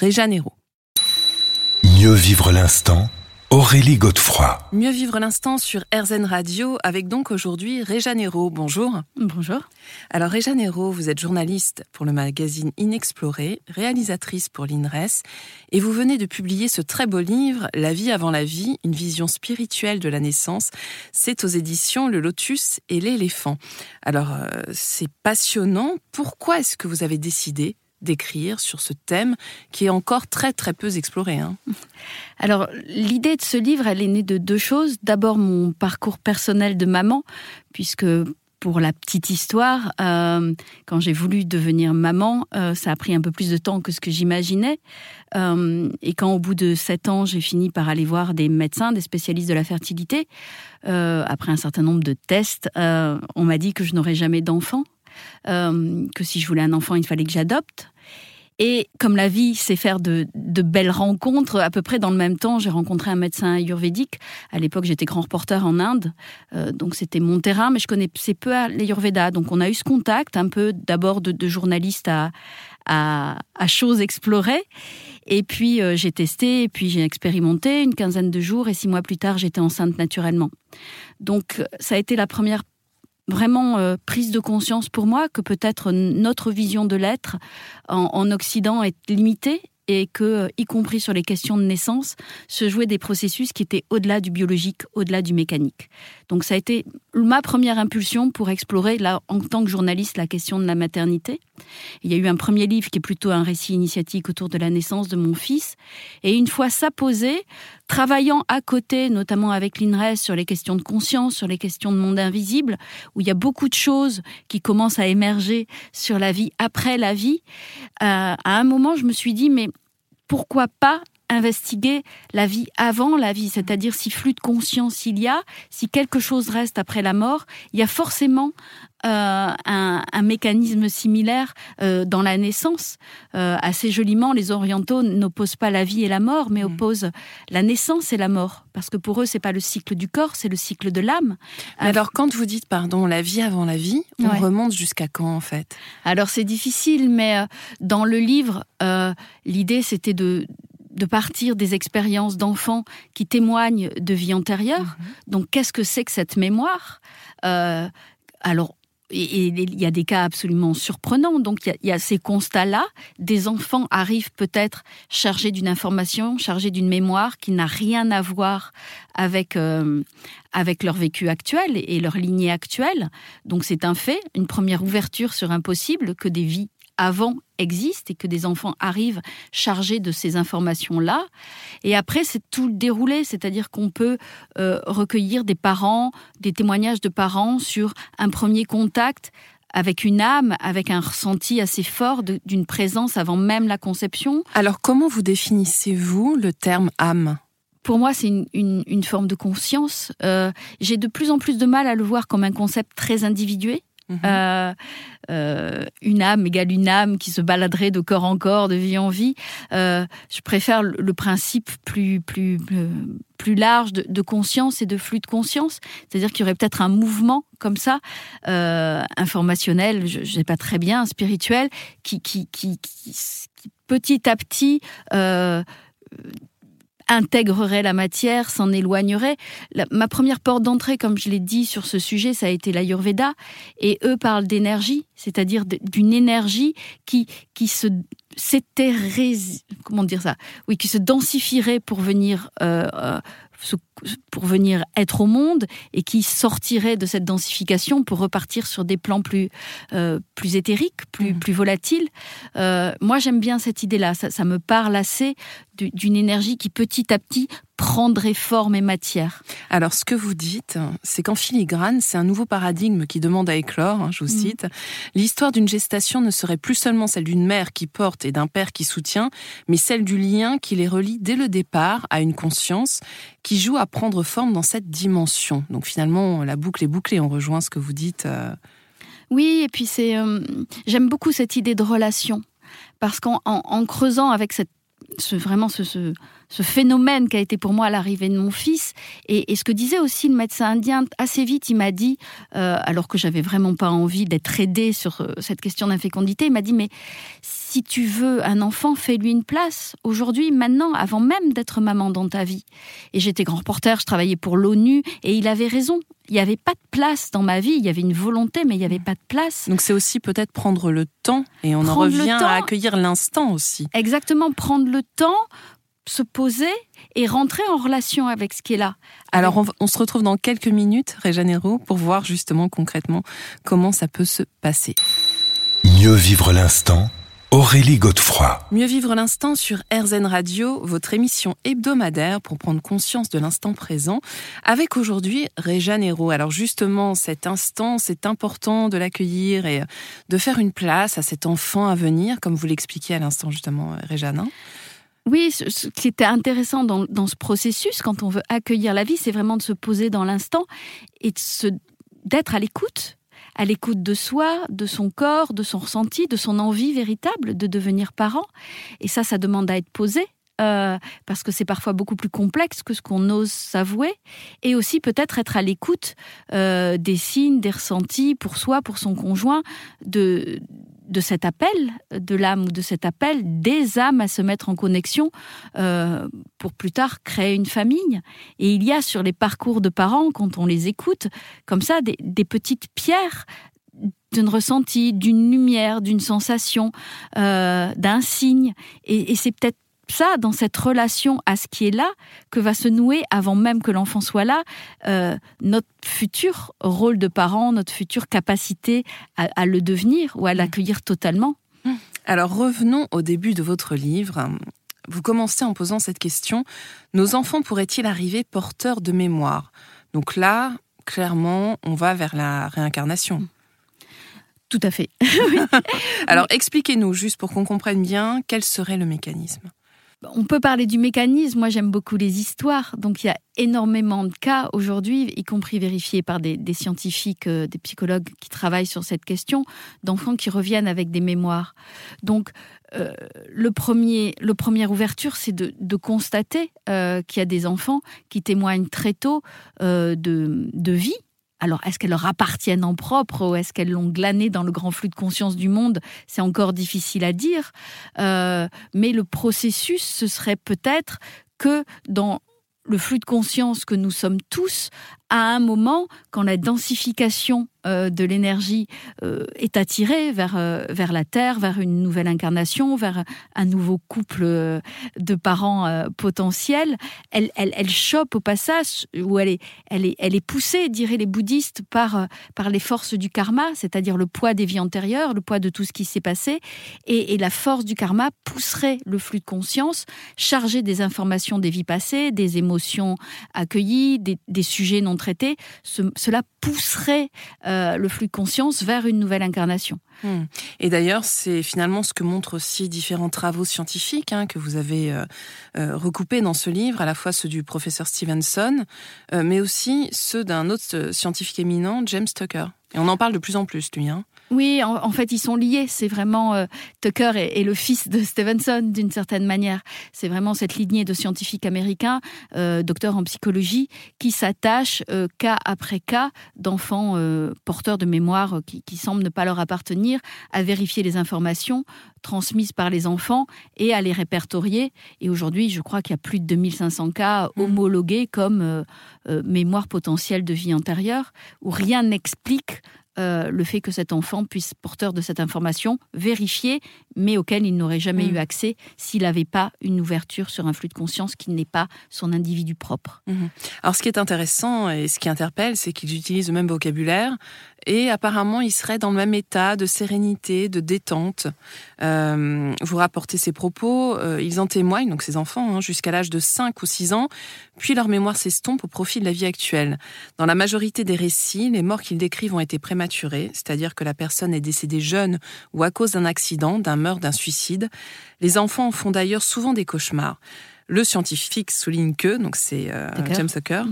Réja Nero. Mieux vivre l'instant Aurélie Godefroy. Mieux vivre l'instant sur RZN Radio avec donc aujourd'hui Réja Nero. Bonjour. Bonjour. Alors Réja Nero, vous êtes journaliste pour le magazine Inexploré, réalisatrice pour l'INRES et vous venez de publier ce très beau livre La vie avant la vie, une vision spirituelle de la naissance. C'est aux éditions Le Lotus et l'éléphant. Alors euh, c'est passionnant. Pourquoi est-ce que vous avez décidé d'écrire sur ce thème qui est encore très très peu exploré. Hein. Alors l'idée de ce livre, elle est née de deux choses. D'abord mon parcours personnel de maman, puisque pour la petite histoire, euh, quand j'ai voulu devenir maman, euh, ça a pris un peu plus de temps que ce que j'imaginais. Euh, et quand au bout de sept ans, j'ai fini par aller voir des médecins, des spécialistes de la fertilité, après un certain nombre de tests, on m'a dit que je n'aurais jamais d'enfant. que si je voulais un enfant, il fallait que j'adopte. Et comme la vie, c'est faire de, belles rencontres, à peu près dans le même temps, j'ai rencontré un médecin ayurvédique. À l'époque, j'étais grand reporter en Inde, euh, donc c'était mon terrain, mais je connaissais peu l'ayurveda. Donc on a eu ce contact, un peu d'abord de, journaliste à, à, choses explorées. Et puis euh, j'ai testé, et puis j'ai expérimenté une quinzaine de jours, et six mois plus tard, j'étais enceinte naturellement. Donc ça a été la première vraiment euh, prise de conscience pour moi que peut-être notre vision de l'être en, Occident est limitée et que, y compris sur les questions de naissance, se jouaient des processus qui étaient au-delà du biologique, au-delà du mécanique. Donc ça a été ma première impulsion pour explorer, là, en tant que journaliste, la question de la maternité. Il y a eu un premier livre qui est plutôt un récit initiatique autour de la naissance de mon fils. Et une fois ça posé, travaillant à côté, notamment avec l'INRES, sur les questions de conscience, sur les questions de monde invisible, où il y a beaucoup de choses qui commencent à émerger sur la vie après la vie, euh, à un moment, je me suis dit, mais pourquoi pas investiguer la vie avant la vie, c'est-à-dire si flux de conscience il y a, si quelque chose reste après la mort, il y a forcément euh, un, mécanisme similaire euh, dans la naissance. Euh, assez joliment, les orientaux n'opposent pas la vie et la mort, mais mm. opposent la naissance et la mort, parce que pour eux, c'est pas le cycle du corps, c'est le cycle de l'âme. Alors, quand vous dites, pardon, la vie avant la vie, on remonte jusqu'à quand en fait? Alors, c'est difficile, mais dans le livre, l'idée c'était de de partir des expériences d'enfants qui témoignent de vie antérieure. Mhm. Donc, qu'est-ce que c'est que cette mémoire? Euh, Alors, et il y a des cas absolument surprenants. Donc, il y a, ces constats-là. Des enfants arrivent peut-être chargés d'une information, chargés d'une mémoire qui n'a rien à voir avec, euh, avec leur vécu actuel et leur lignée actuelle. Donc, c'est un fait, une première ouverture sur un possible que des vies avant existe et que des enfants arrivent chargés de ces informations-là. Et après, c'est tout le déroulé, c'est-à-dire qu'on peut euh, recueillir des parents, des témoignages de parents sur un premier contact avec une âme, avec un ressenti assez fort d'une présence avant même la conception. Alors comment vous définissez-vous le terme âme? Pour moi, c'est une, forme de conscience. Euh, j'ai de plus en plus de mal à le voir comme un concept très individué. Euh, euh, une âme égale une âme qui se baladerait de corps en corps, de vie en vie. Euh, je préfère le, principe plus, plus, plus large de, conscience et de flux de conscience. C'est-à-dire qu'il y aurait peut-être un mouvement comme ça, informationnel, je ne sais pas très bien, spirituel, qui, qui, qui, qui petit à petit intégrerait la matière, s'en éloignerait. ma première porte d'entrée, comme je l'ai dit sur ce sujet, ça a été l'Ayurveda. Et eux parlent d'énergie, c'est-à-dire d'une énergie qui, qui se comment dire ça? Oui, qui se densifierait pour venir euh, euh, pour venir être au monde et qui sortirait de cette densification pour repartir sur des plans plus, euh, plus éthériques, plus, mmh. plus volatiles. Euh, moi, j'aime bien cette idée-là. Ça, ça, me parle assez d'une énergie qui petit à petit prendrait forme et matière. Alors, ce que vous dites, c'est qu'en filigrane, c'est un nouveau paradigme qui demande à éclore, hein, je vous mm. cite. L'histoire d'une gestation ne serait plus seulement celle d'une mère qui porte et d'un père qui soutient, mais celle du lien qui les relie dès le départ à une conscience qui joue à prendre forme dans cette dimension. Donc finalement, la boucle est bouclée, on rejoint ce que vous dites. Euh. Oui, et puis c'est, euh, j'aime beaucoup cette idée de relation parce qu'en en creusant avec cette ce, vraiment ce, ce, ce, phénomène qui a été pour moi l'arrivée de mon fils. Et, ce que disait aussi le médecin indien, assez vite, il m'a dit, euh, alors que j'avais vraiment pas envie d'être aidée sur euh, cette question d'infécondité, il m'a dit, mais si tu veux un enfant, fais-lui une place. Aujourd'hui, maintenant, avant même d'être maman dans ta vie. Et j'étais grand reporter, je travaillais pour l'ONU, et il avait raison. Il n'y avait pas de place dans ma vie. Il y avait une volonté, mais il n'y avait pas de place. Donc c'est aussi peut-être prendre le temps, et on en revient à accueillir l'instant aussi. Exactement, prendre le temps, se poser et rentrer en relation avec ce qui est là. Alors on, se retrouve dans quelques minutes, Réjanero, pour voir justement concrètement comment ça peut se passer. Mieux vivre l'instant Aurélie Godefroy. Mieux vivre l'instant sur RZN Radio, votre émission hebdomadaire pour prendre conscience de l'instant présent, avec aujourd'hui Réjeanne Hérault. Alors justement, cet instant, c'est important de l'accueillir et de faire une place à cet enfant à venir, comme vous l'expliquiez à l'instant justement, Réjeanne. Oui, ce qui était intéressant dans, dans, ce processus, quand on veut accueillir la vie, c'est vraiment de se poser dans l'instant et d'être à l'écoute à l'écoute de soi, de son corps, de son ressenti, de son envie véritable de devenir parent. Et ça, ça demande à être posé. Euh, parce que c'est parfois beaucoup plus complexe que ce qu'on ose s'avouer, et aussi peut-être être à l'écoute euh, des signes, des ressentis pour soi, pour son conjoint, de, de cet appel de l'âme ou de cet appel des âmes à se mettre en connexion euh, pour plus tard créer une famille. Et il y a sur les parcours de parents, quand on les écoute, comme ça, des, petites pierres d'un ressenti, d'une lumière, d'une sensation, euh, d'un signe. et c'est peut-être ça, dans cette relation à ce qui est là, que va se nouer, avant même que l'enfant soit là, euh, notre futur rôle de parent, notre future capacité à, le devenir ou à l'accueillir totalement. Alors revenons au début de votre livre. Vous commencez en posant cette question, nos enfants pourraient-ils arriver porteurs de mémoire? Donc là, clairement, on va vers la réincarnation. Tout à fait. Alors expliquez-nous, juste pour qu'on comprenne bien, quel serait le mécanisme? On peut parler du mécanisme. Moi, j'aime beaucoup les histoires. Donc, il y a énormément de cas aujourd'hui, y compris vérifiés par des, scientifiques, euh, des psychologues qui travaillent sur cette question, d'enfants qui reviennent avec des mémoires. Donc, euh, le premier, le première ouverture, c'est de, constater euh, qu'il y a des enfants qui témoignent très tôt de vie alors, est-ce qu'elles leur appartiennent en propre ou est-ce qu'elles l'ont glané dans le grand flux de conscience du monde? C'est encore difficile à dire. Euh, mais le processus, ce serait peut-être que dans le flux de conscience que nous sommes tous, à un moment, quand la densification euh, de l'énergie euh, est attirée vers, euh, vers la Terre, vers une nouvelle incarnation, vers un nouveau couple de parents potentiels, elle, elle, elle, chope au passage, ou elle est, elle est, elle est poussée, diraient les bouddhistes, par, par les forces du karma, c'est-à-dire le poids des vies antérieures, le poids de tout ce qui s'est passé, et, la force du karma pousserait le flux de conscience, chargé des informations des vies passées, des émotions accueillies, des, sujets non traité, cela pousserait euh, le flux de conscience vers une nouvelle incarnation. Hmm. Et d'ailleurs, c'est finalement ce que montrent aussi différents travaux scientifiques hein, que vous avez euh, euh, recoupés dans ce livre, à la fois ceux du professeur Stevenson, mais aussi ceux d'un autre scientifique éminent, James Tucker. Et on en parle de plus en plus, lui. Hein. Oui, en, fait, ils sont liés. C'est vraiment euh, Tucker est, le fils de Stevenson d'une certaine manière. C'est vraiment cette lignée de scientifiques américains, euh, docteurs en psychologie, qui s'attachent euh, cas après cas d'enfants porteurs de mémoire qui, qui, semblent ne pas leur appartenir, à vérifier les informations transmises par les enfants et à les répertorier. Et aujourd'hui, je crois qu'il y a plus de 2500 cas mmh. homologués comme mémoire potentielle de vie antérieure, où rien n'explique euh, le fait que cet enfant puisse, porteur de cette information, vérifier, mais auquel il n'aurait jamais Mm. eu accès s'il n'avait pas une ouverture sur un flux de conscience qui n'est pas son individu propre. Alors, ce qui est intéressant et ce qui interpelle, c'est qu'ils utilisent le même vocabulaire et apparemment, ils seraient dans le même état de sérénité, de détente. Euh, vous rapportez ces propos, euh, ils en témoignent, donc ces enfants, hein, jusqu'à l'âge de 5 ou 6 ans, puis leur mémoire s'estompe au profit de la vie actuelle. Dans la majorité des récits, les morts qu'ils décrivent ont été prématurées, c'est-à-dire que la personne est décédée jeune ou à cause d'un accident, d'un meurtre, d'un suicide. Les enfants en font d'ailleurs souvent des cauchemars. Le scientifique souligne que, donc c'est euh. James Tucker,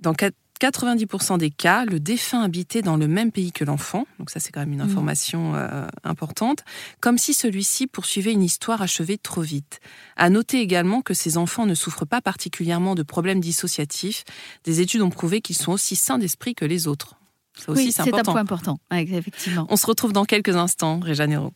dans quat- 90% des cas, le défunt habitait dans le même pays que l'enfant, donc ça c'est quand même une Mhm. information euh, importante, comme si celui-ci poursuivait une histoire achevée trop vite. À noter également que ces enfants ne souffrent pas particulièrement de problèmes dissociatifs. Des études ont prouvé qu'ils sont aussi sains d'esprit que les autres. Ça aussi oui, c'est un point important, Ouais, effectivement. On se retrouve dans quelques instants, Réja Nero.